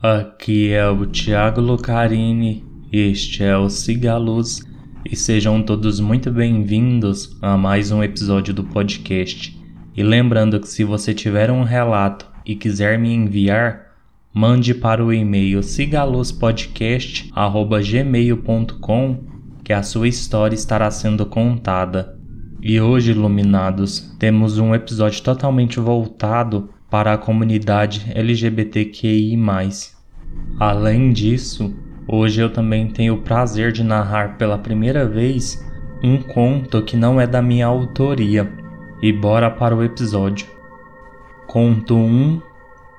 Aqui é o Thiago Lucarini, este é o Cigaluz e sejam todos muito bem-vindos a mais um episódio do podcast. E lembrando que se você tiver um relato e quiser me enviar, mande para o e-mail cigaluzpodcast@gmail.com que a sua história estará sendo contada. E hoje, iluminados, temos um episódio totalmente voltado para a comunidade LGBTQI. Além disso, hoje eu também tenho o prazer de narrar pela primeira vez um conto que não é da minha autoria. E bora para o episódio. Conto 1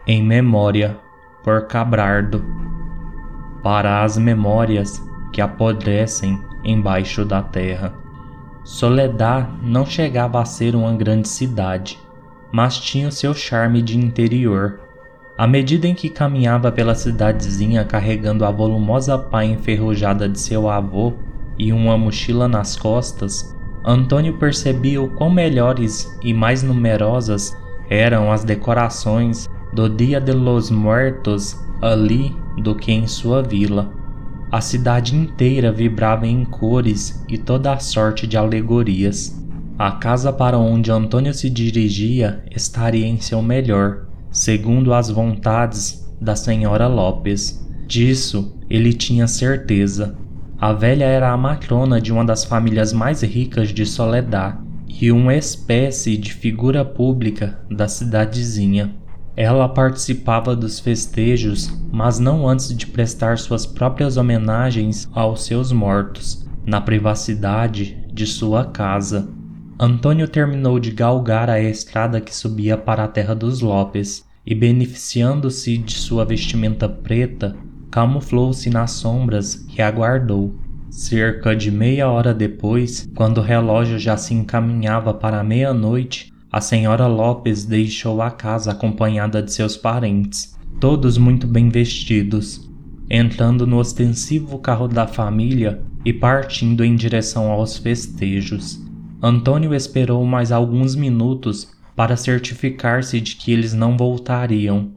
Em Memória por Cabrardo. Para as memórias que apodrecem embaixo da terra. Soledad não chegava a ser uma grande cidade mas tinha o seu charme de interior. À medida em que caminhava pela cidadezinha carregando a volumosa pá enferrujada de seu avô e uma mochila nas costas, Antônio percebia o quão melhores e mais numerosas eram as decorações do Dia de los Muertos ali do que em sua vila. A cidade inteira vibrava em cores e toda a sorte de alegorias. A casa para onde Antônio se dirigia estaria em seu melhor, segundo as vontades da senhora Lopes. Disso ele tinha certeza. A velha era a matrona de uma das famílias mais ricas de Soledad e uma espécie de figura pública da cidadezinha. Ela participava dos festejos, mas não antes de prestar suas próprias homenagens aos seus mortos, na privacidade de sua casa. Antônio terminou de galgar a estrada que subia para a terra dos Lopes e, beneficiando-se de sua vestimenta preta, camuflou-se nas sombras e aguardou. Cerca de meia hora depois, quando o relógio já se encaminhava para meia-noite, a senhora Lopes deixou a casa acompanhada de seus parentes, todos muito bem vestidos, entrando no ostensivo carro da família e partindo em direção aos festejos. Antônio esperou mais alguns minutos para certificar-se de que eles não voltariam,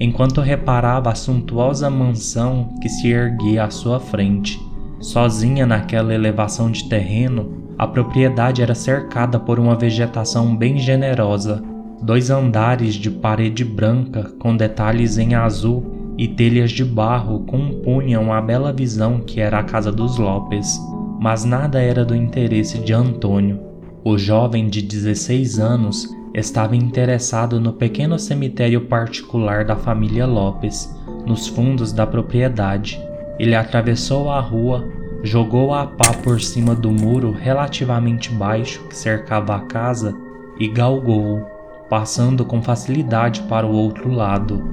enquanto reparava a suntuosa mansão que se erguia à sua frente. Sozinha naquela elevação de terreno, a propriedade era cercada por uma vegetação bem generosa, dois andares de parede branca com detalhes em azul e telhas de barro compunham a bela visão que era a casa dos Lopes. Mas nada era do interesse de Antônio. O jovem de 16 anos estava interessado no pequeno cemitério particular da família Lopes, nos fundos da propriedade. Ele atravessou a rua, jogou a pá por cima do muro relativamente baixo que cercava a casa e galgou, passando com facilidade para o outro lado.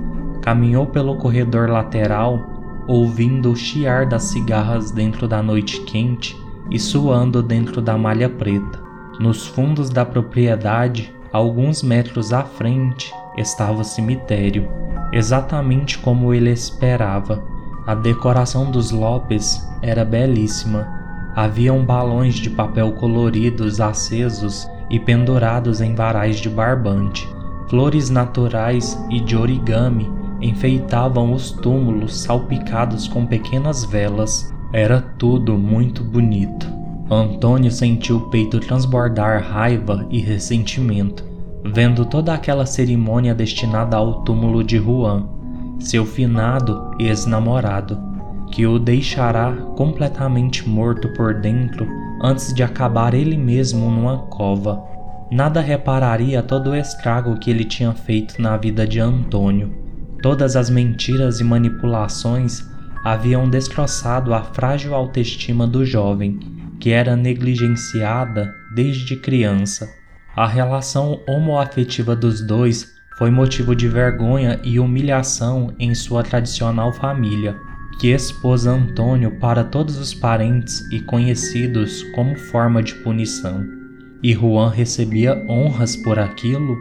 Caminhou pelo corredor lateral, ouvindo o chiar das cigarras dentro da noite quente e suando dentro da malha preta. Nos fundos da propriedade, alguns metros à frente, estava o cemitério, exatamente como ele esperava. A decoração dos Lopes era belíssima. Haviam balões de papel coloridos acesos e pendurados em varais de barbante. Flores naturais e de origami enfeitavam os túmulos salpicados com pequenas velas. Era tudo muito bonito. Antônio sentiu o peito transbordar raiva e ressentimento, vendo toda aquela cerimônia destinada ao túmulo de Juan, seu finado ex-namorado, que o deixará completamente morto por dentro antes de acabar ele mesmo numa cova. Nada repararia todo o estrago que ele tinha feito na vida de Antônio. Todas as mentiras e manipulações haviam destroçado a frágil autoestima do jovem que era negligenciada desde criança. A relação homoafetiva dos dois foi motivo de vergonha e humilhação em sua tradicional família, que expôs Antônio para todos os parentes e conhecidos como forma de punição. E Juan recebia honras por aquilo?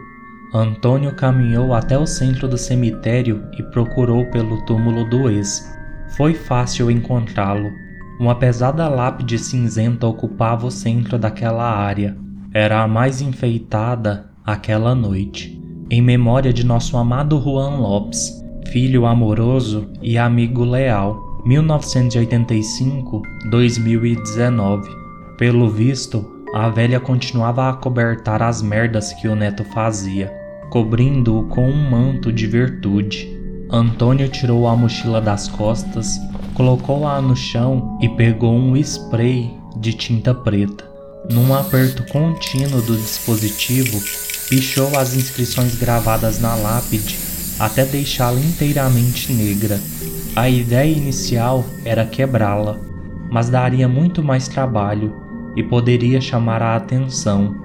Antônio caminhou até o centro do cemitério e procurou pelo túmulo do ex. Foi fácil encontrá-lo. Uma pesada lápide cinzenta ocupava o centro daquela área. Era a mais enfeitada aquela noite, em memória de nosso amado Juan Lopes, filho amoroso e amigo leal. 1985-2019. Pelo visto, a velha continuava a cobertar as merdas que o neto fazia, cobrindo-o com um manto de virtude. Antônio tirou a mochila das costas, colocou-a no chão e pegou um spray de tinta preta. Num aperto contínuo do dispositivo, pichou as inscrições gravadas na lápide até deixá-la inteiramente negra. A ideia inicial era quebrá-la, mas daria muito mais trabalho e poderia chamar a atenção.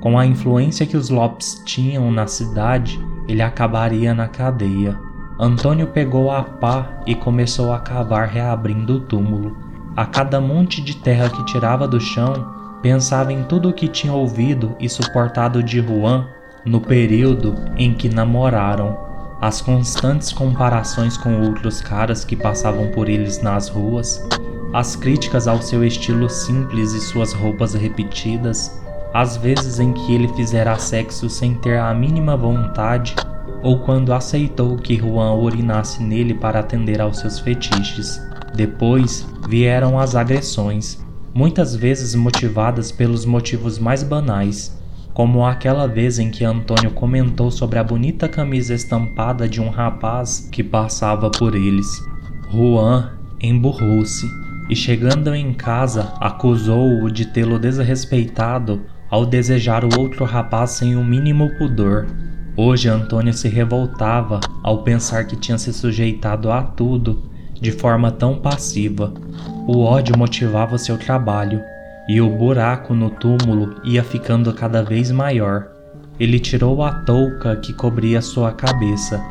Com a influência que os Lopes tinham na cidade, ele acabaria na cadeia. Antônio pegou a pá e começou a cavar reabrindo o túmulo. A cada monte de terra que tirava do chão, pensava em tudo o que tinha ouvido e suportado de Juan no período em que namoraram as constantes comparações com outros caras que passavam por eles nas ruas, as críticas ao seu estilo simples e suas roupas repetidas, as vezes em que ele fizera sexo sem ter a mínima vontade, ou quando aceitou que Juan urinasse nele para atender aos seus fetiches. Depois vieram as agressões, muitas vezes motivadas pelos motivos mais banais, como aquela vez em que Antônio comentou sobre a bonita camisa estampada de um rapaz que passava por eles. Juan emburrou-se e, chegando em casa, acusou-o de tê-lo desrespeitado ao desejar o outro rapaz sem o mínimo pudor. Hoje Antônio se revoltava ao pensar que tinha se sujeitado a tudo de forma tão passiva. O ódio motivava seu trabalho e o buraco no túmulo ia ficando cada vez maior. Ele tirou a touca que cobria sua cabeça.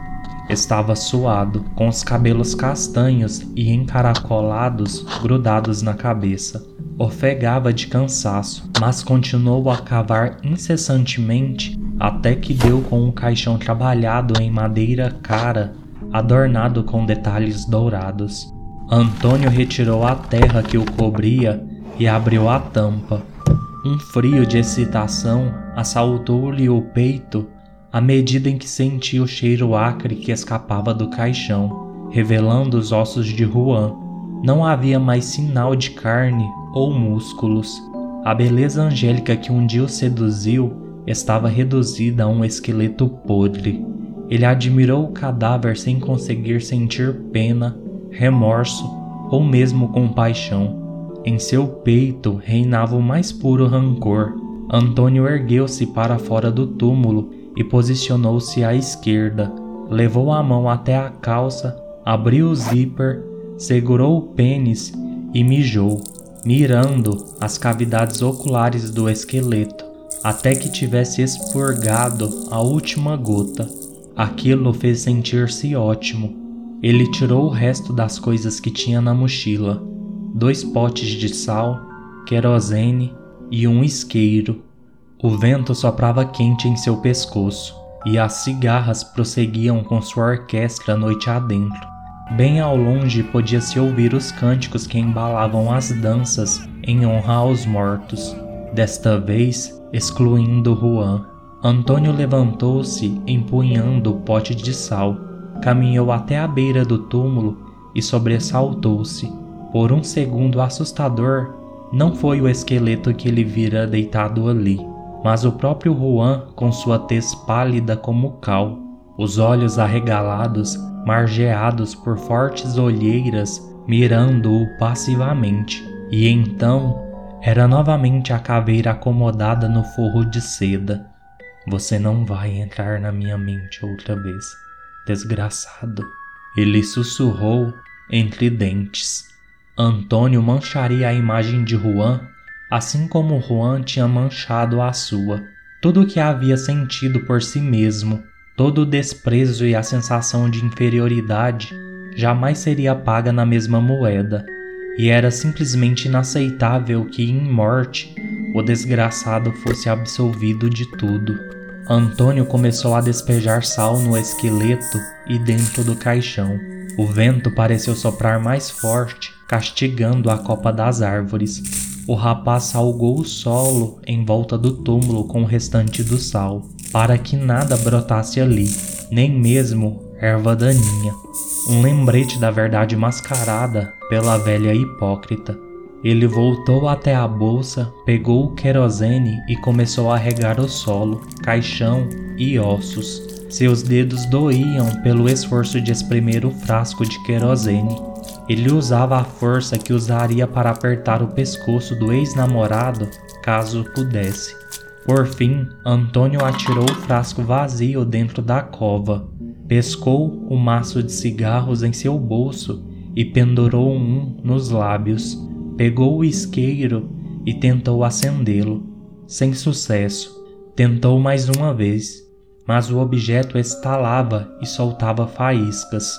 Estava suado, com os cabelos castanhos e encaracolados grudados na cabeça. Ofegava de cansaço, mas continuou a cavar incessantemente até que deu com um caixão trabalhado em madeira cara, adornado com detalhes dourados. Antônio retirou a terra que o cobria e abriu a tampa. Um frio de excitação assaltou-lhe o peito à medida em que sentia o cheiro acre que escapava do caixão, revelando os ossos de Juan. Não havia mais sinal de carne ou músculos. A beleza angélica que um dia o seduziu estava reduzida a um esqueleto podre. Ele admirou o cadáver sem conseguir sentir pena, remorso ou mesmo compaixão. Em seu peito reinava o mais puro rancor. Antônio ergueu-se para fora do túmulo e posicionou-se à esquerda. Levou a mão até a calça, abriu o zíper, segurou o pênis e mijou, mirando as cavidades oculares do esqueleto, até que tivesse expurgado a última gota. Aquilo fez sentir-se ótimo. Ele tirou o resto das coisas que tinha na mochila dois potes de sal, querosene e um isqueiro. O vento soprava quente em seu pescoço e as cigarras prosseguiam com sua orquestra noite adentro. Bem ao longe podia-se ouvir os cânticos que embalavam as danças em honra aos mortos, desta vez excluindo Juan. Antônio levantou-se empunhando o pote de sal, caminhou até a beira do túmulo e sobressaltou-se. Por um segundo assustador, não foi o esqueleto que ele vira deitado ali, mas o próprio Juan com sua tez pálida como cal, os olhos arregalados, margeados por fortes olheiras, mirando-o passivamente. E então era novamente a caveira acomodada no forro de seda. Você não vai entrar na minha mente outra vez, desgraçado. Ele sussurrou entre dentes. Antônio mancharia a imagem de Juan, assim como Juan tinha manchado a sua. Tudo o que havia sentido por si mesmo, todo o desprezo e a sensação de inferioridade, jamais seria paga na mesma moeda, e era simplesmente inaceitável que, em morte, o desgraçado fosse absolvido de tudo. Antônio começou a despejar sal no esqueleto e dentro do caixão. O vento pareceu soprar mais forte castigando a copa das árvores. O rapaz salgou o solo em volta do túmulo com o restante do sal, para que nada brotasse ali, nem mesmo erva daninha, um lembrete da verdade mascarada pela velha hipócrita. Ele voltou até a bolsa, pegou o querosene e começou a regar o solo, caixão e ossos. Seus dedos doíam pelo esforço de espremer o frasco de querosene. Ele usava a força que usaria para apertar o pescoço do ex-namorado caso pudesse. Por fim, Antônio atirou o frasco vazio dentro da cova, pescou o maço de cigarros em seu bolso e pendurou um nos lábios. Pegou o isqueiro e tentou acendê-lo. Sem sucesso. Tentou mais uma vez, mas o objeto estalava e soltava faíscas.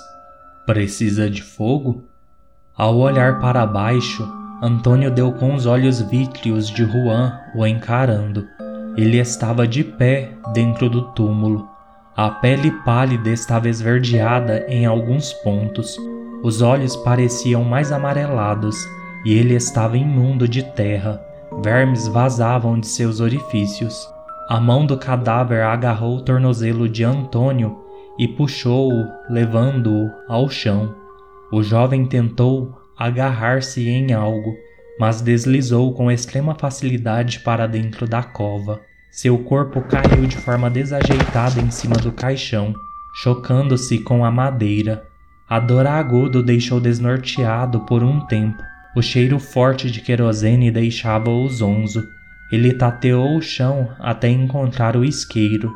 Precisa de fogo? Ao olhar para baixo, Antônio deu com os olhos vítreos de Juan o encarando. Ele estava de pé dentro do túmulo. A pele pálida estava esverdeada em alguns pontos. Os olhos pareciam mais amarelados e ele estava imundo de terra. Vermes vazavam de seus orifícios. A mão do cadáver agarrou o tornozelo de Antônio e puxou-o, levando-o ao chão. O jovem tentou agarrar-se em algo, mas deslizou com extrema facilidade para dentro da cova. Seu corpo caiu de forma desajeitada em cima do caixão, chocando-se com a madeira. A dor aguda o deixou desnorteado por um tempo. O cheiro forte de querosene deixava-o zonzo. Ele tateou o chão até encontrar o isqueiro,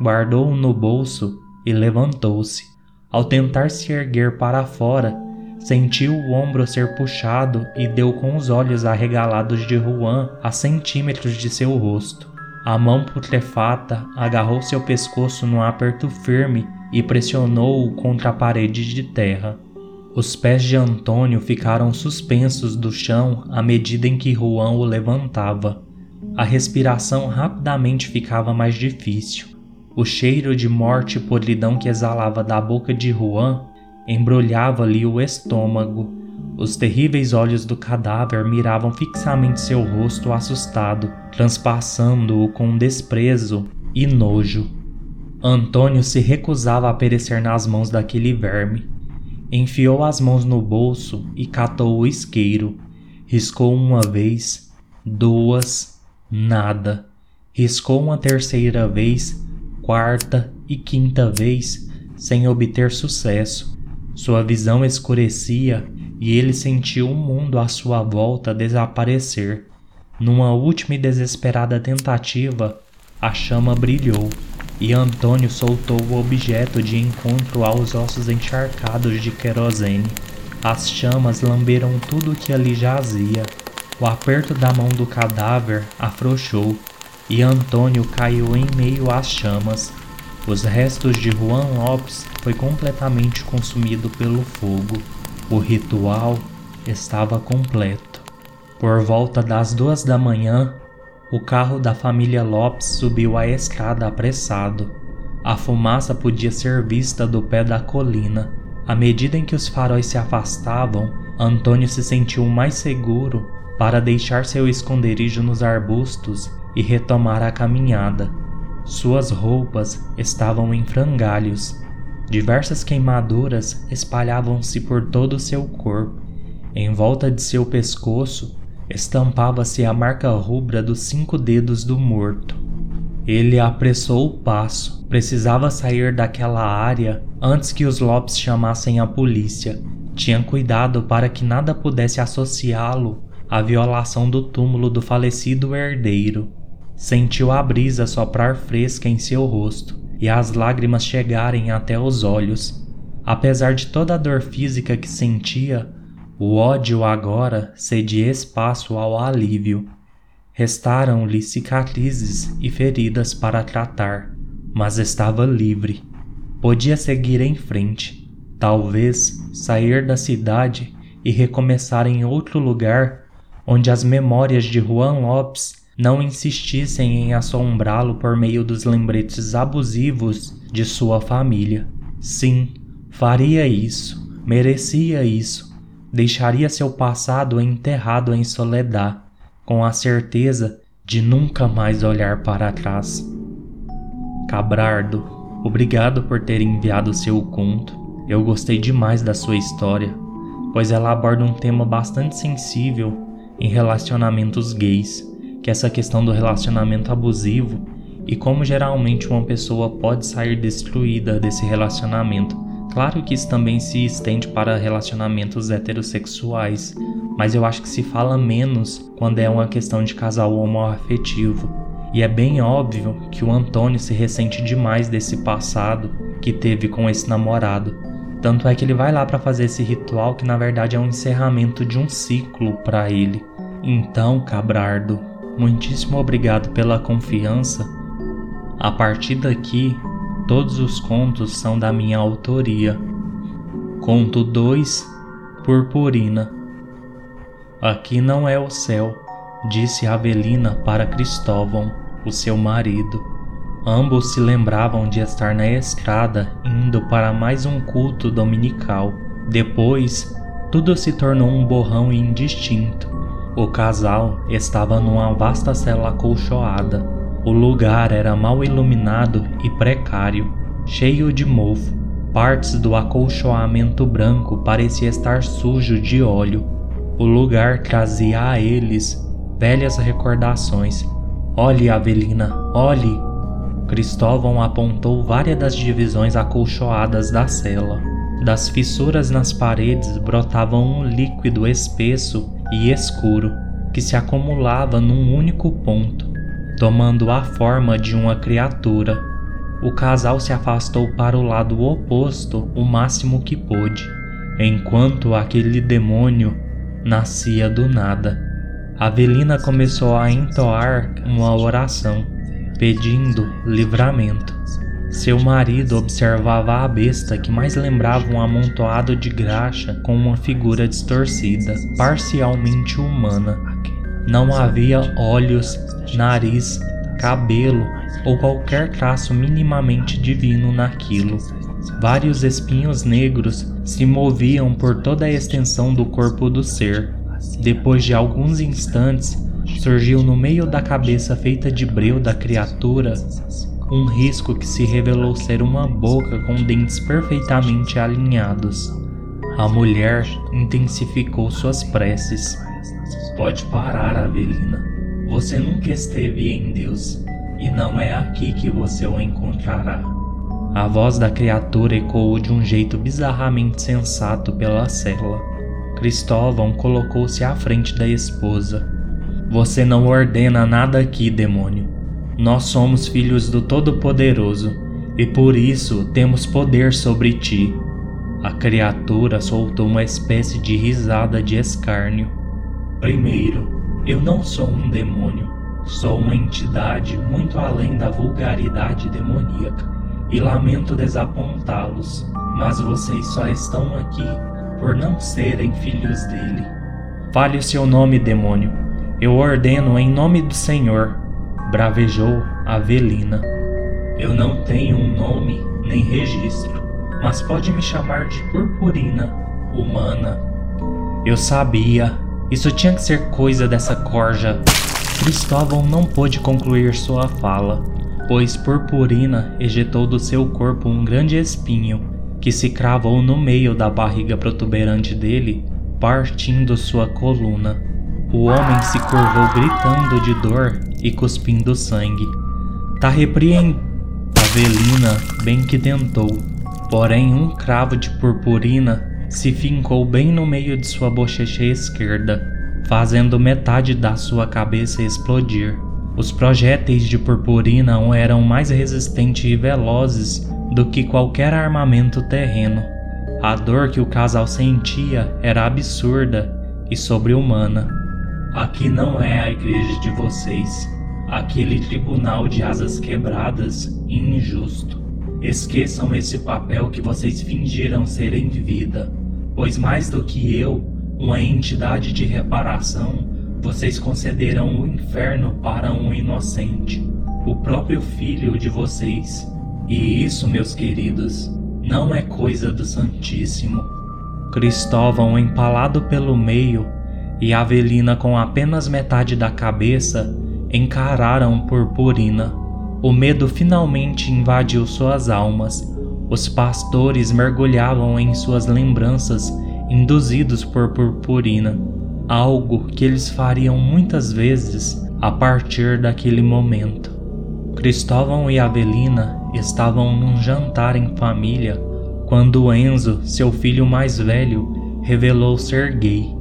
guardou-o no bolso e levantou-se. Ao tentar se erguer para fora, sentiu o ombro ser puxado e deu com os olhos arregalados de Juan a centímetros de seu rosto. A mão putrefata agarrou seu pescoço num aperto firme e pressionou-o contra a parede de terra. Os pés de Antônio ficaram suspensos do chão à medida em que Juan o levantava. A respiração rapidamente ficava mais difícil. O cheiro de morte e podridão que exalava da boca de Juan embrulhava-lhe o estômago. Os terríveis olhos do cadáver miravam fixamente seu rosto assustado, transpassando-o com desprezo e nojo. Antônio se recusava a perecer nas mãos daquele verme. Enfiou as mãos no bolso e catou o isqueiro. Riscou uma vez, duas, nada. Riscou uma terceira vez, quarta e quinta vez, sem obter sucesso. Sua visão escurecia e ele sentiu o mundo à sua volta desaparecer. Numa última e desesperada tentativa, a chama brilhou e Antônio soltou o objeto de encontro aos ossos encharcados de querosene. As chamas lamberam tudo que ali jazia. O aperto da mão do cadáver afrouxou e Antônio caiu em meio às chamas. Os restos de Juan Lopes foi completamente consumido pelo fogo. O ritual estava completo. Por volta das duas da manhã, o carro da família Lopes subiu a escada apressado. A fumaça podia ser vista do pé da colina. À medida em que os faróis se afastavam, Antônio se sentiu mais seguro para deixar seu esconderijo nos arbustos e retomar a caminhada. Suas roupas estavam em frangalhos. Diversas queimaduras espalhavam-se por todo o seu corpo. Em volta de seu pescoço estampava-se a marca rubra dos cinco dedos do morto. Ele apressou o passo, precisava sair daquela área antes que os Lopes chamassem a polícia. Tinha cuidado para que nada pudesse associá-lo à violação do túmulo do falecido herdeiro. Sentiu a brisa soprar fresca em seu rosto e as lágrimas chegarem até os olhos. Apesar de toda a dor física que sentia, o ódio agora cedia espaço ao alívio. Restaram-lhe cicatrizes e feridas para tratar, mas estava livre. Podia seguir em frente, talvez sair da cidade e recomeçar em outro lugar onde as memórias de Juan Lopes não insistissem em assombrá-lo por meio dos lembretes abusivos de sua família. Sim, faria isso, merecia isso, deixaria seu passado enterrado em soledade, com a certeza de nunca mais olhar para trás. Cabrardo Obrigado por ter enviado seu conto. Eu gostei demais da sua história, pois ela aborda um tema bastante sensível em relacionamentos gays, que essa questão do relacionamento abusivo e como geralmente uma pessoa pode sair destruída desse relacionamento. Claro que isso também se estende para relacionamentos heterossexuais, mas eu acho que se fala menos quando é uma questão de casal homoafetivo. E é bem óbvio que o Antônio se ressente demais desse passado que teve com esse namorado. Tanto é que ele vai lá para fazer esse ritual que na verdade é um encerramento de um ciclo para ele. Então, Cabrardo, muitíssimo obrigado pela confiança. A partir daqui, todos os contos são da minha autoria. Conto 2 Purpurina Aqui não é o céu, disse Avelina para Cristóvão o seu marido. Ambos se lembravam de estar na estrada indo para mais um culto dominical. Depois, tudo se tornou um borrão indistinto. O casal estava numa vasta cela acolchoada. O lugar era mal iluminado e precário, cheio de mofo. Partes do acolchoamento branco parecia estar sujo de óleo. O lugar trazia a eles velhas recordações Olhe, Avelina, olhe! Cristóvão apontou várias das divisões acolchoadas da cela. Das fissuras nas paredes brotava um líquido espesso e escuro que se acumulava num único ponto, tomando a forma de uma criatura. O casal se afastou para o lado oposto o máximo que pôde, enquanto aquele demônio nascia do nada. Avelina começou a entoar uma oração, pedindo livramento. Seu marido observava a besta que mais lembrava um amontoado de graxa com uma figura distorcida, parcialmente humana. Não havia olhos, nariz, cabelo ou qualquer traço minimamente divino naquilo. Vários espinhos negros se moviam por toda a extensão do corpo do ser, depois de alguns instantes, surgiu no meio da cabeça feita de breu da criatura um risco que se revelou ser uma boca com dentes perfeitamente alinhados. A mulher intensificou suas preces. Pode parar, Avelina. Você nunca esteve em Deus, e não é aqui que você o encontrará. A voz da criatura ecoou de um jeito bizarramente sensato pela cela. Cristóvão colocou-se à frente da esposa. Você não ordena nada aqui, demônio. Nós somos filhos do Todo-Poderoso e por isso temos poder sobre ti. A criatura soltou uma espécie de risada de escárnio. Primeiro, eu não sou um demônio. Sou uma entidade muito além da vulgaridade demoníaca e lamento desapontá-los, mas vocês só estão aqui por não serem filhos dele. Fale o seu nome, demônio. Eu ordeno em nome do Senhor. Bravejou Avelina. Eu não tenho um nome nem registro, mas pode me chamar de Purpurina, humana. Eu sabia. Isso tinha que ser coisa dessa corja. Cristóvão não pôde concluir sua fala, pois Purpurina ejetou do seu corpo um grande espinho que se cravou no meio da barriga protuberante dele, partindo sua coluna. O homem se curvou gritando de dor e cuspindo sangue. Tá repreendendo. Avelina bem que tentou, porém um cravo de purpurina se fincou bem no meio de sua bochecha esquerda, fazendo metade da sua cabeça explodir. Os projéteis de purpurina eram mais resistentes e velozes do que qualquer armamento terreno. A dor que o casal sentia era absurda e sobre-humana. Aqui não é a igreja de vocês, aquele tribunal de asas quebradas e injusto. Esqueçam esse papel que vocês fingiram ser em vida, pois mais do que eu, uma entidade de reparação, vocês concederão o inferno para um inocente, o próprio filho de vocês. E isso, meus queridos, não é coisa do Santíssimo. Cristóvão empalado pelo meio e Avelina com apenas metade da cabeça encararam Purpurina. o medo finalmente invadiu suas almas. Os pastores mergulhavam em suas lembranças, induzidos por purpurina, algo que eles fariam muitas vezes a partir daquele momento. Cristóvão e Avelina estavam num jantar em família quando Enzo, seu filho mais velho, revelou ser gay,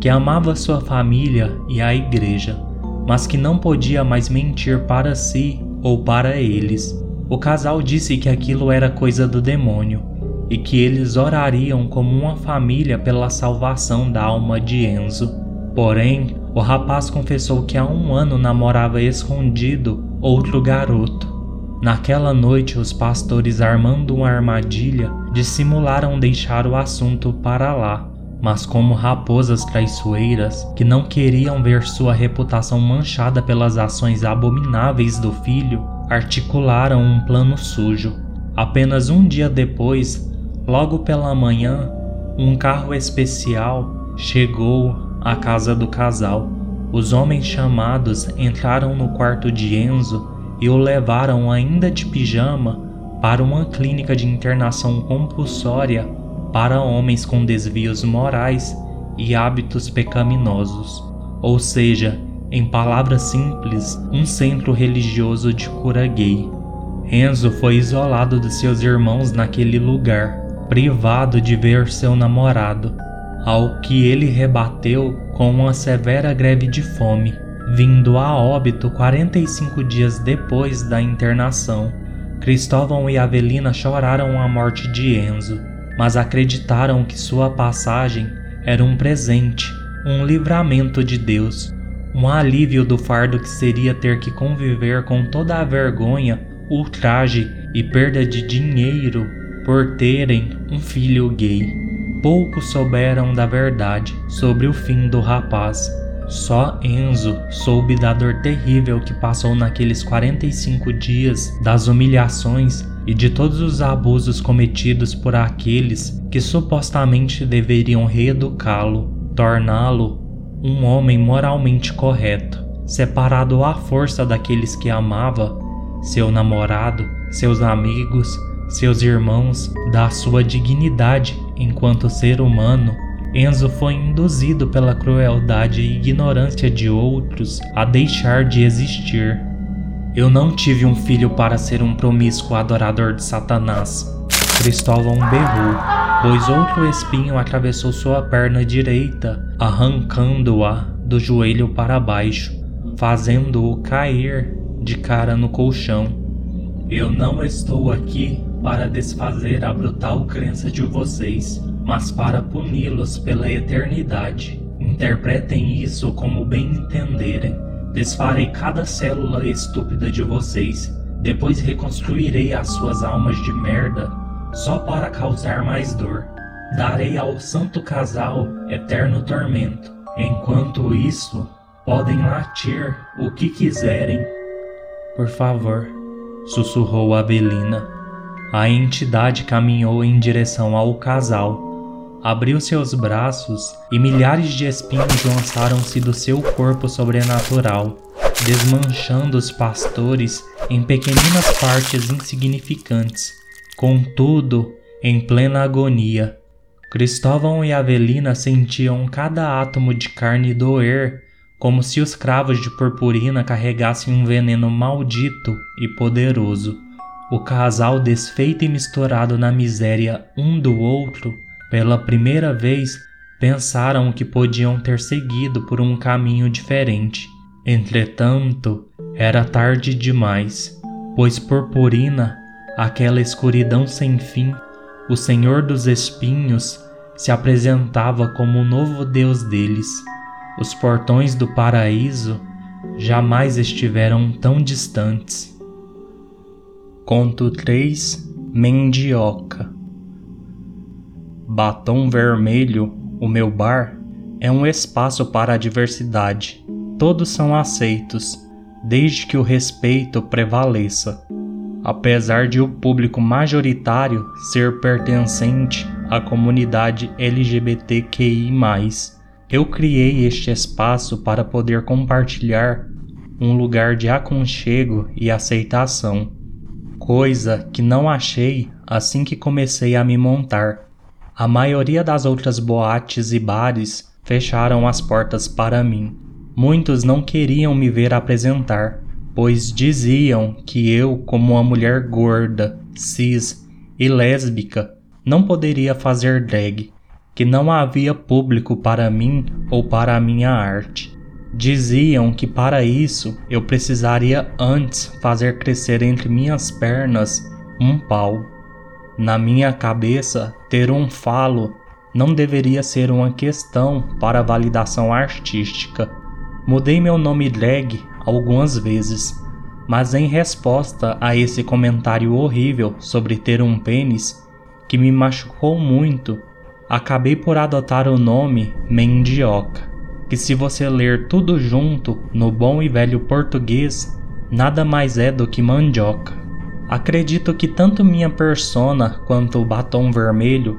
que amava sua família e a igreja, mas que não podia mais mentir para si ou para eles. O casal disse que aquilo era coisa do demônio e que eles orariam como uma família pela salvação da alma de Enzo. Porém, o rapaz confessou que há um ano namorava escondido outro garoto Naquela noite, os pastores, armando uma armadilha, dissimularam deixar o assunto para lá. Mas, como raposas traiçoeiras que não queriam ver sua reputação manchada pelas ações abomináveis do filho, articularam um plano sujo. Apenas um dia depois, logo pela manhã, um carro especial chegou à casa do casal. Os homens chamados entraram no quarto de Enzo e o levaram ainda de pijama para uma clínica de internação compulsória para homens com desvios morais e hábitos pecaminosos, ou seja, em palavras simples, um centro religioso de cura gay. Enzo foi isolado de seus irmãos naquele lugar, privado de ver seu namorado, ao que ele rebateu com uma severa greve de fome vindo a óbito 45 dias depois da internação. Cristóvão e Avelina choraram a morte de Enzo, mas acreditaram que sua passagem era um presente, um livramento de Deus, um alívio do fardo que seria ter que conviver com toda a vergonha, ultraje e perda de dinheiro por terem um filho gay. Poucos souberam da verdade sobre o fim do rapaz só Enzo soube da dor terrível que passou naqueles 45 dias, das humilhações e de todos os abusos cometidos por aqueles que supostamente deveriam reeducá-lo, torná-lo um homem moralmente correto, separado à força daqueles que amava, seu namorado, seus amigos, seus irmãos, da sua dignidade enquanto ser humano Enzo foi induzido pela crueldade e ignorância de outros a deixar de existir. Eu não tive um filho para ser um promíscuo adorador de Satanás. Cristóvão berrou, pois outro espinho atravessou sua perna direita, arrancando-a do joelho para baixo, fazendo-o cair de cara no colchão. Eu não estou aqui para desfazer a brutal crença de vocês mas para puni-los pela eternidade. Interpretem isso como bem entenderem. Desfarei cada célula estúpida de vocês, depois reconstruirei as suas almas de merda só para causar mais dor. Darei ao santo casal eterno tormento. Enquanto isso, podem latir o que quiserem. Por favor, sussurrou Avelina. A entidade caminhou em direção ao casal abriu seus braços e milhares de espinhos lançaram-se do seu corpo sobrenatural, desmanchando os pastores em pequeninas partes insignificantes. Contudo, em plena agonia, Cristóvão e Avelina sentiam cada átomo de carne doer, como se os cravos de purpurina carregassem um veneno maldito e poderoso. O casal desfeito e misturado na miséria um do outro pela primeira vez, pensaram que podiam ter seguido por um caminho diferente. Entretanto, era tarde demais, pois purpurina, aquela escuridão sem fim, o Senhor dos Espinhos, se apresentava como o novo Deus deles. Os portões do paraíso jamais estiveram tão distantes. Conto 3 Mendioca Batom Vermelho, o meu bar, é um espaço para a diversidade. Todos são aceitos, desde que o respeito prevaleça. Apesar de o público majoritário ser pertencente à comunidade LGBTQI, eu criei este espaço para poder compartilhar um lugar de aconchego e aceitação, coisa que não achei assim que comecei a me montar. A maioria das outras boates e bares fecharam as portas para mim. Muitos não queriam me ver apresentar, pois diziam que eu, como uma mulher gorda, cis e lésbica, não poderia fazer drag, que não havia público para mim ou para a minha arte. Diziam que para isso eu precisaria antes fazer crescer entre minhas pernas um pau. Na minha cabeça, ter um falo não deveria ser uma questão para validação artística. Mudei meu nome drag algumas vezes, mas em resposta a esse comentário horrível sobre ter um pênis, que me machucou muito, acabei por adotar o nome Mendioca, que se você ler tudo junto no bom e velho português, nada mais é do que mandioca. Acredito que tanto minha persona quanto o batom vermelho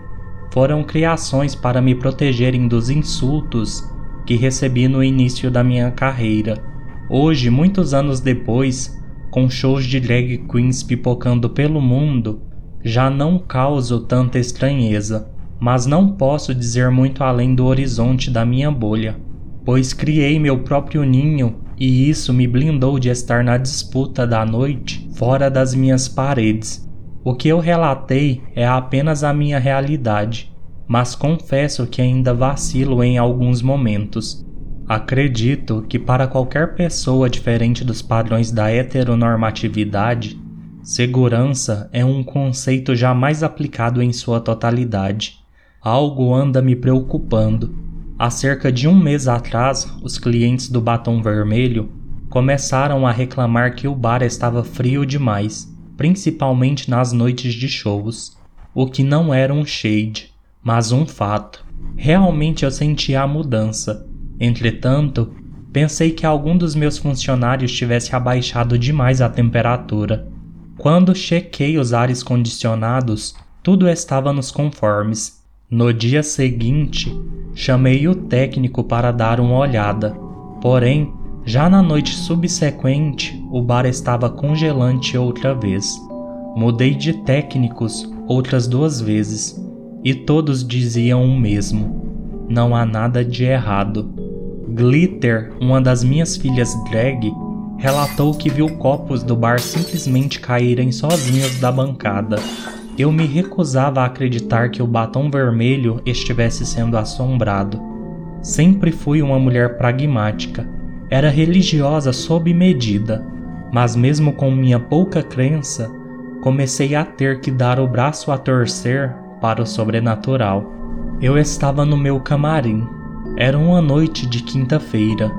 foram criações para me protegerem dos insultos que recebi no início da minha carreira. Hoje, muitos anos depois, com shows de drag queens pipocando pelo mundo, já não causo tanta estranheza, mas não posso dizer muito além do horizonte da minha bolha, pois criei meu próprio ninho e isso me blindou de estar na disputa da noite fora das minhas paredes. O que eu relatei é apenas a minha realidade, mas confesso que ainda vacilo em alguns momentos. Acredito que para qualquer pessoa diferente dos padrões da heteronormatividade, segurança é um conceito jamais aplicado em sua totalidade. Algo anda me preocupando Há cerca de um mês atrás, os clientes do Batom Vermelho começaram a reclamar que o bar estava frio demais, principalmente nas noites de shows, o que não era um shade, mas um fato. Realmente eu sentia a mudança. Entretanto, pensei que algum dos meus funcionários tivesse abaixado demais a temperatura. Quando chequei os ares condicionados, tudo estava nos conformes. No dia seguinte, Chamei o técnico para dar uma olhada, porém, já na noite subsequente, o bar estava congelante outra vez. Mudei de técnicos outras duas vezes e todos diziam o mesmo: não há nada de errado. Glitter, uma das minhas filhas drag, relatou que viu copos do bar simplesmente caírem sozinhos da bancada eu me recusava a acreditar que o batom vermelho estivesse sendo assombrado. Sempre fui uma mulher pragmática. Era religiosa sob medida, mas mesmo com minha pouca crença, comecei a ter que dar o braço a torcer para o sobrenatural. Eu estava no meu camarim. Era uma noite de quinta-feira,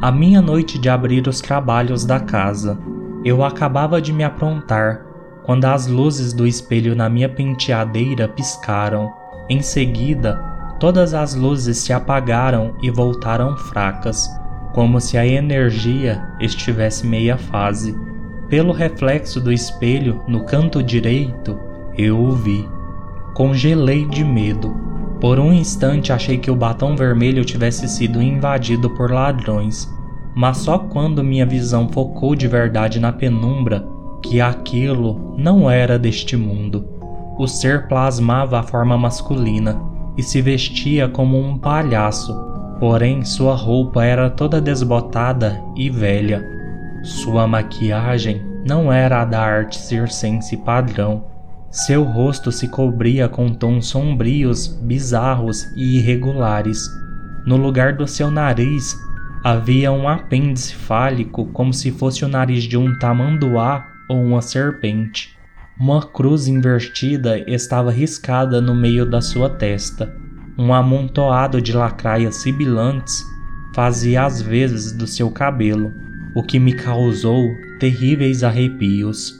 a minha noite de abrir os trabalhos da casa. Eu acabava de me aprontar quando as luzes do espelho na minha penteadeira piscaram. Em seguida, todas as luzes se apagaram e voltaram fracas, como se a energia estivesse meia fase. Pelo reflexo do espelho no canto direito, eu o vi. Congelei de medo. Por um instante achei que o batom vermelho tivesse sido invadido por ladrões, mas só quando minha visão focou de verdade na penumbra que aquilo não era deste mundo. O ser plasmava a forma masculina e se vestia como um palhaço, porém sua roupa era toda desbotada e velha. Sua maquiagem não era a da arte circense padrão. Seu rosto se cobria com tons sombrios, bizarros e irregulares. No lugar do seu nariz havia um apêndice fálico como se fosse o nariz de um tamanduá ou uma serpente. Uma cruz invertida estava riscada no meio da sua testa. Um amontoado de lacraias sibilantes fazia as vezes do seu cabelo, o que me causou terríveis arrepios.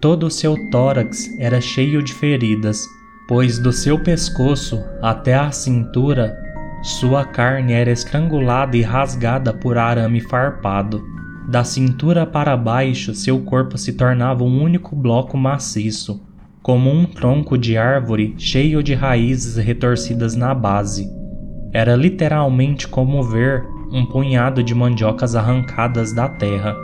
Todo o seu tórax era cheio de feridas, pois do seu pescoço até a cintura, sua carne era estrangulada e rasgada por arame farpado. Da cintura para baixo, seu corpo se tornava um único bloco maciço, como um tronco de árvore cheio de raízes retorcidas na base. Era literalmente como ver um punhado de mandiocas arrancadas da terra.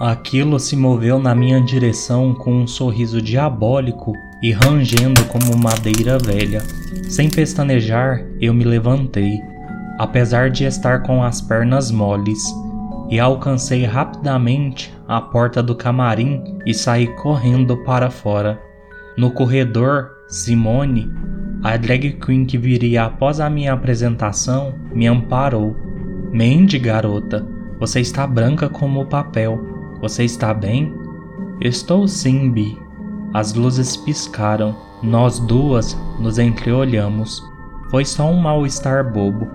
Aquilo se moveu na minha direção com um sorriso diabólico e rangendo como madeira velha. Sem pestanejar, eu me levantei, apesar de estar com as pernas moles, e alcancei rapidamente a porta do camarim e saí correndo para fora. No corredor, Simone, a drag queen que viria após a minha apresentação, me amparou. Mandy, garota, você está branca como o papel. Você está bem? Estou sim, Bi. As luzes piscaram. Nós duas nos entreolhamos. Foi só um mal-estar bobo.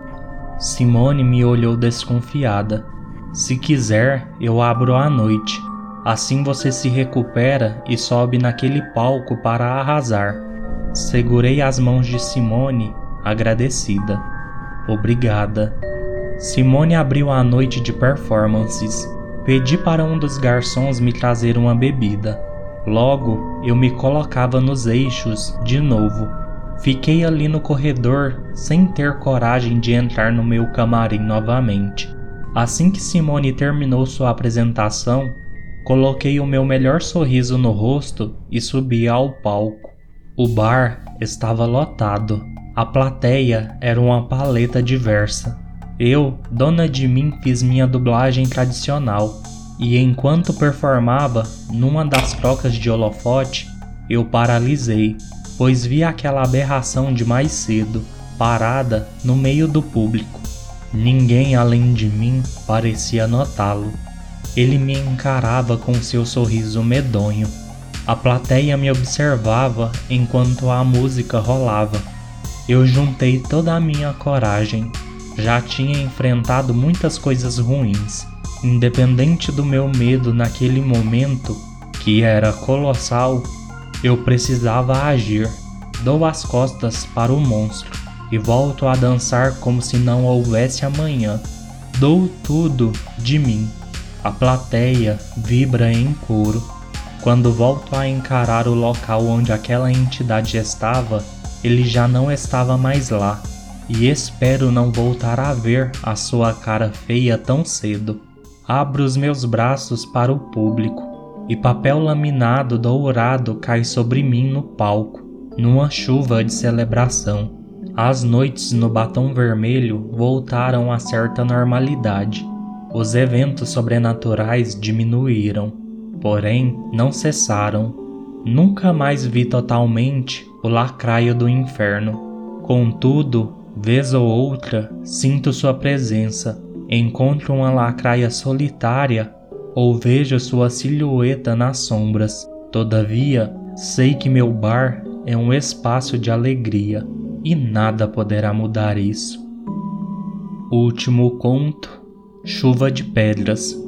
Simone me olhou desconfiada. Se quiser, eu abro à noite. Assim você se recupera e sobe naquele palco para arrasar. Segurei as mãos de Simone, agradecida. Obrigada. Simone abriu a noite de performances. Pedi para um dos garçons me trazer uma bebida. Logo, eu me colocava nos eixos de novo. Fiquei ali no corredor sem ter coragem de entrar no meu camarim novamente. Assim que Simone terminou sua apresentação, coloquei o meu melhor sorriso no rosto e subi ao palco. O bar estava lotado. A plateia era uma paleta diversa. Eu, dona de mim, fiz minha dublagem tradicional, e enquanto performava, numa das trocas de holofote, eu paralisei, pois vi aquela aberração de mais cedo, parada no meio do público. Ninguém além de mim parecia notá-lo. Ele me encarava com seu sorriso medonho. A plateia me observava enquanto a música rolava. Eu juntei toda a minha coragem. Já tinha enfrentado muitas coisas ruins. Independente do meu medo naquele momento, que era colossal, eu precisava agir. Dou as costas para o monstro e volto a dançar como se não houvesse amanhã. Dou tudo de mim. A plateia vibra em coro. Quando volto a encarar o local onde aquela entidade estava, ele já não estava mais lá, e espero não voltar a ver a sua cara feia tão cedo. Abro os meus braços para o público, e papel laminado dourado cai sobre mim no palco, numa chuva de celebração. As noites no Batom Vermelho voltaram a certa normalidade. Os eventos sobrenaturais diminuíram, porém não cessaram. Nunca mais vi totalmente o lacraio do inferno. Contudo, vez ou outra, sinto sua presença. Encontro uma lacraia solitária ou vejo sua silhueta nas sombras. Todavia, sei que meu bar é um espaço de alegria e nada poderá mudar isso. Último conto: Chuva de Pedras.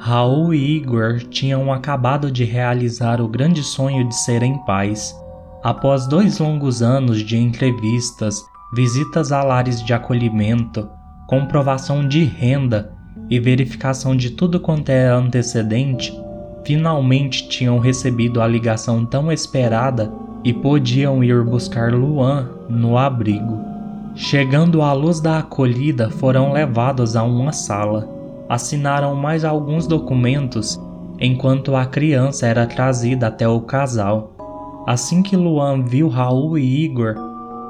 Raul e Igor tinham acabado de realizar o grande sonho de serem pais. Após dois longos anos de entrevistas, visitas a lares de acolhimento, comprovação de renda e verificação de tudo quanto era antecedente, finalmente tinham recebido a ligação tão esperada e podiam ir buscar Luan no abrigo. Chegando à luz da acolhida, foram levados a uma sala. Assinaram mais alguns documentos enquanto a criança era trazida até o casal. Assim que Luan viu Raul e Igor,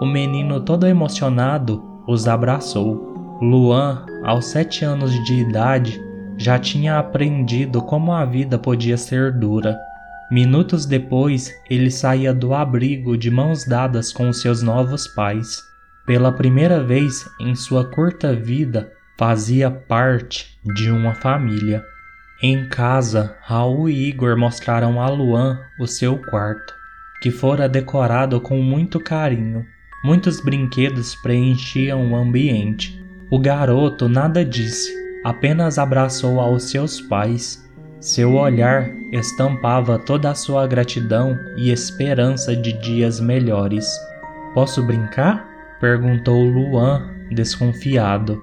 o menino todo emocionado os abraçou. Luan, aos sete anos de idade, já tinha aprendido como a vida podia ser dura. Minutos depois, ele saía do abrigo de mãos dadas com seus novos pais. Pela primeira vez em sua curta vida, fazia parte de uma família. Em casa, Raul e Igor mostraram a Luan o seu quarto, que fora decorado com muito carinho. Muitos brinquedos preenchiam o ambiente. O garoto nada disse, apenas abraçou aos seus pais seu olhar estampava toda a sua gratidão e esperança de dias melhores. Posso brincar? Perguntou Luan, desconfiado.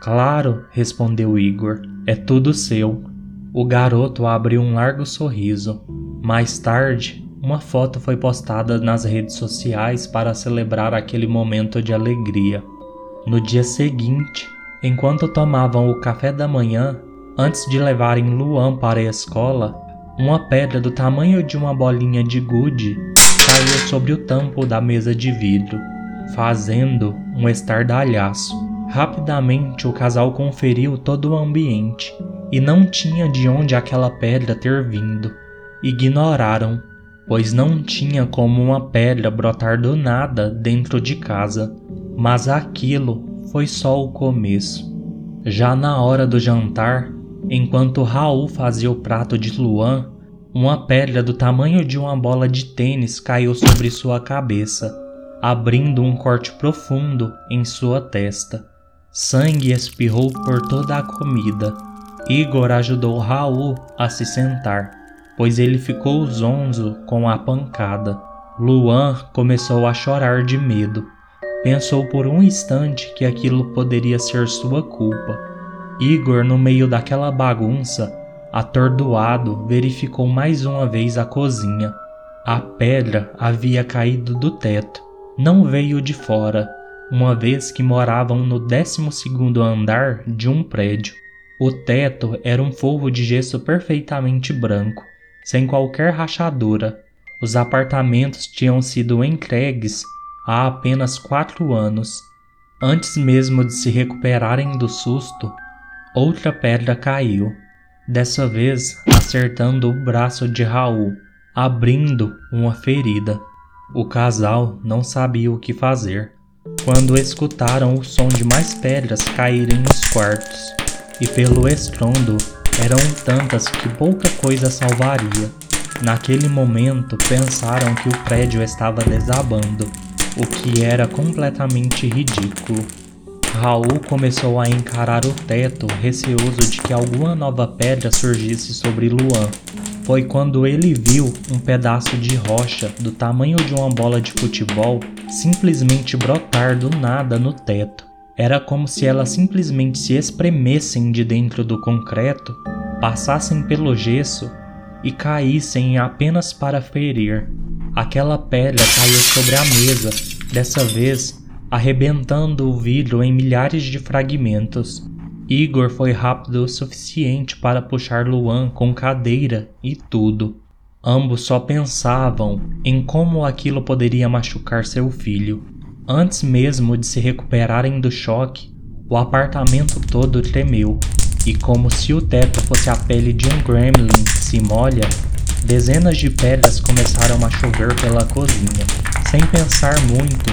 Claro, respondeu Igor, é tudo seu. O garoto abriu um largo sorriso. Mais tarde, uma foto foi postada nas redes sociais para celebrar aquele momento de alegria. No dia seguinte, Enquanto tomavam o café da manhã, antes de levarem Luan para a escola, uma pedra do tamanho de uma bolinha de gude caiu sobre o tampo da mesa de vidro, fazendo um estardalhaço. Rapidamente o casal conferiu todo o ambiente e não tinha de onde aquela pedra ter vindo. Ignoraram, pois não tinha como uma pedra brotar do nada dentro de casa, mas aquilo foi só o começo. Já na hora do jantar, enquanto Raul fazia o prato de Luan, uma pedra do tamanho de uma bola de tênis caiu sobre sua cabeça, abrindo um corte profundo em sua testa. Sangue espirrou por toda a comida. Igor ajudou Raul a se sentar, pois ele ficou zonzo com a pancada. Luan começou a chorar de medo. Pensou por um instante que aquilo poderia ser sua culpa. Igor, no meio daquela bagunça, atordoado, verificou mais uma vez a cozinha. A pedra havia caído do teto, não veio de fora, uma vez que moravam no 12 andar de um prédio. O teto era um forro de gesso perfeitamente branco, sem qualquer rachadura. Os apartamentos tinham sido entregues há apenas quatro anos. Antes mesmo de se recuperarem do susto, outra pedra caiu, dessa vez acertando o braço de Raul, abrindo uma ferida. O casal não sabia o que fazer quando escutaram o som de mais pedras caírem nos quartos, e pelo estrondo eram tantas que pouca coisa salvaria. Naquele momento pensaram que o prédio estava desabando o que era completamente ridículo. Raul começou a encarar o teto, receoso de que alguma nova pedra surgisse sobre Luan. Foi quando ele viu um pedaço de rocha do tamanho de uma bola de futebol simplesmente brotar do nada no teto. Era como se elas simplesmente se espremessem de dentro do concreto, passassem pelo gesso e caíssem apenas para ferir. Aquela pedra caiu sobre a mesa, dessa vez arrebentando o vidro em milhares de fragmentos. Igor foi rápido o suficiente para puxar Luan com cadeira e tudo. Ambos só pensavam em como aquilo poderia machucar seu filho. Antes mesmo de se recuperarem do choque, o apartamento todo tremeu, e como se o teto fosse a pele de um gremlin que se molha, Dezenas de pedras começaram a chover pela cozinha. Sem pensar muito,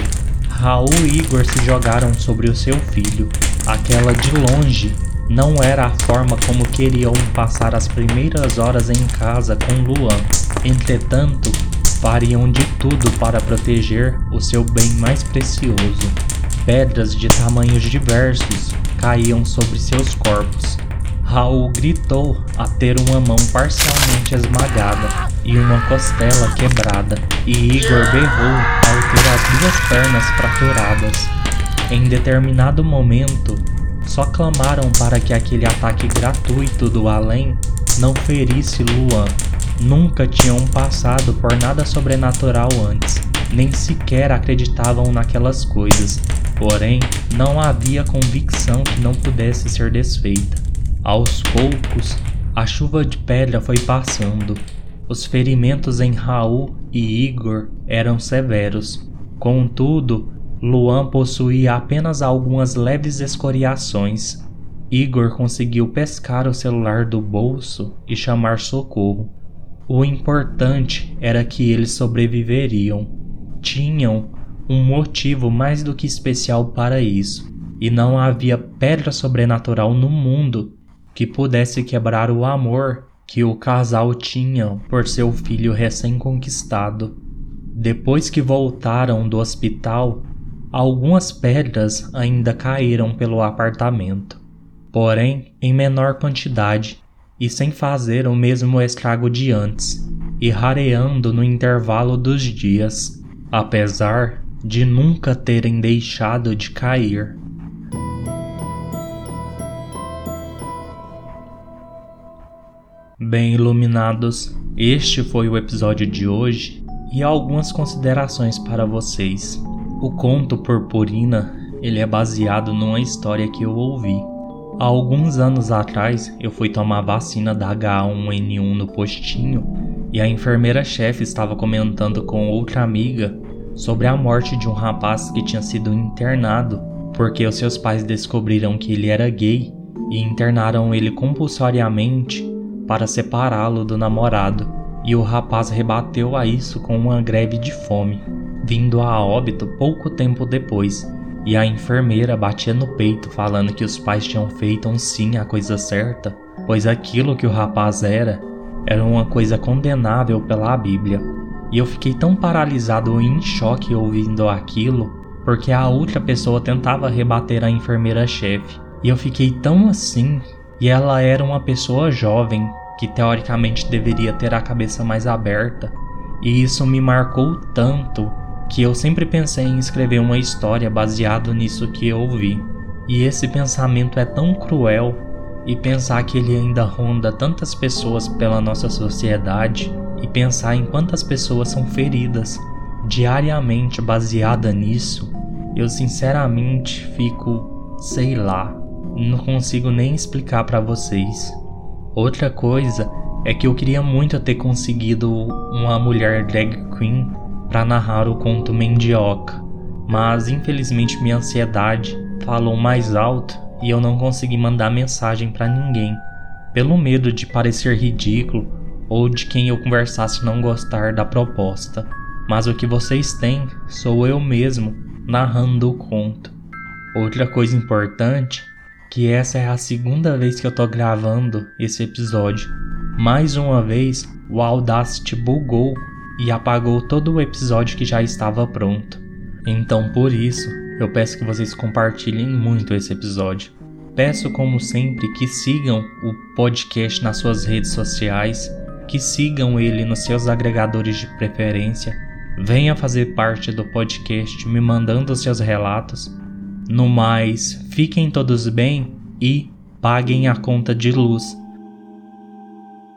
Raul e Igor se jogaram sobre o seu filho. Aquela de longe não era a forma como queriam passar as primeiras horas em casa com Luan. Entretanto, fariam de tudo para proteger o seu bem mais precioso. Pedras de tamanhos diversos caíam sobre seus corpos, Raul gritou a ter uma mão parcialmente esmagada e uma costela quebrada, e Igor berrou ao ter as duas pernas fraturadas. Em determinado momento, só clamaram para que aquele ataque gratuito do além não ferisse Luan. Nunca tinham passado por nada sobrenatural antes, nem sequer acreditavam naquelas coisas. Porém, não havia convicção que não pudesse ser desfeita. Aos poucos, a chuva de pedra foi passando. Os ferimentos em Raul e Igor eram severos. Contudo, Luan possuía apenas algumas leves escoriações. Igor conseguiu pescar o celular do bolso e chamar socorro. O importante era que eles sobreviveriam. Tinham um motivo mais do que especial para isso, e não havia pedra sobrenatural no mundo que pudesse quebrar o amor que o casal tinha por seu filho recém-conquistado. Depois que voltaram do hospital, algumas pedras ainda caíram pelo apartamento, porém em menor quantidade e sem fazer o mesmo estrago de antes, e rareando no intervalo dos dias, apesar de nunca terem deixado de cair. Bem iluminados, este foi o episódio de hoje e algumas considerações para vocês. O conto Purpurina ele é baseado numa história que eu ouvi. Há alguns anos atrás, eu fui tomar vacina da H1N1 no postinho e a enfermeira-chefe estava comentando com outra amiga sobre a morte de um rapaz que tinha sido internado porque os seus pais descobriram que ele era gay e internaram ele compulsoriamente para separá-lo do namorado. E o rapaz rebateu a isso com uma greve de fome, vindo a óbito pouco tempo depois. E a enfermeira batia no peito, falando que os pais tinham feito um sim a coisa certa, pois aquilo que o rapaz era era uma coisa condenável pela Bíblia. E eu fiquei tão paralisado e em choque ouvindo aquilo, porque a outra pessoa tentava rebater a enfermeira-chefe. E eu fiquei tão assim, e ela era uma pessoa jovem, que teoricamente deveria ter a cabeça mais aberta, e isso me marcou tanto que eu sempre pensei em escrever uma história baseado nisso que eu ouvi. E esse pensamento é tão cruel e pensar que ele ainda ronda tantas pessoas pela nossa sociedade e pensar em quantas pessoas são feridas diariamente baseada nisso, eu sinceramente fico, sei lá, não consigo nem explicar para vocês. Outra coisa é que eu queria muito ter conseguido uma mulher drag queen para narrar o conto Mendioca, mas infelizmente minha ansiedade falou mais alto e eu não consegui mandar mensagem para ninguém, pelo medo de parecer ridículo ou de quem eu conversasse não gostar da proposta. Mas o que vocês têm sou eu mesmo narrando o conto. Outra coisa importante que essa é a segunda vez que eu tô gravando esse episódio. Mais uma vez, o Audacity bugou e apagou todo o episódio que já estava pronto. Então, por isso, eu peço que vocês compartilhem muito esse episódio. Peço, como sempre, que sigam o podcast nas suas redes sociais, que sigam ele nos seus agregadores de preferência. Venha fazer parte do podcast me mandando seus relatos. No mais, fiquem todos bem e paguem a conta de luz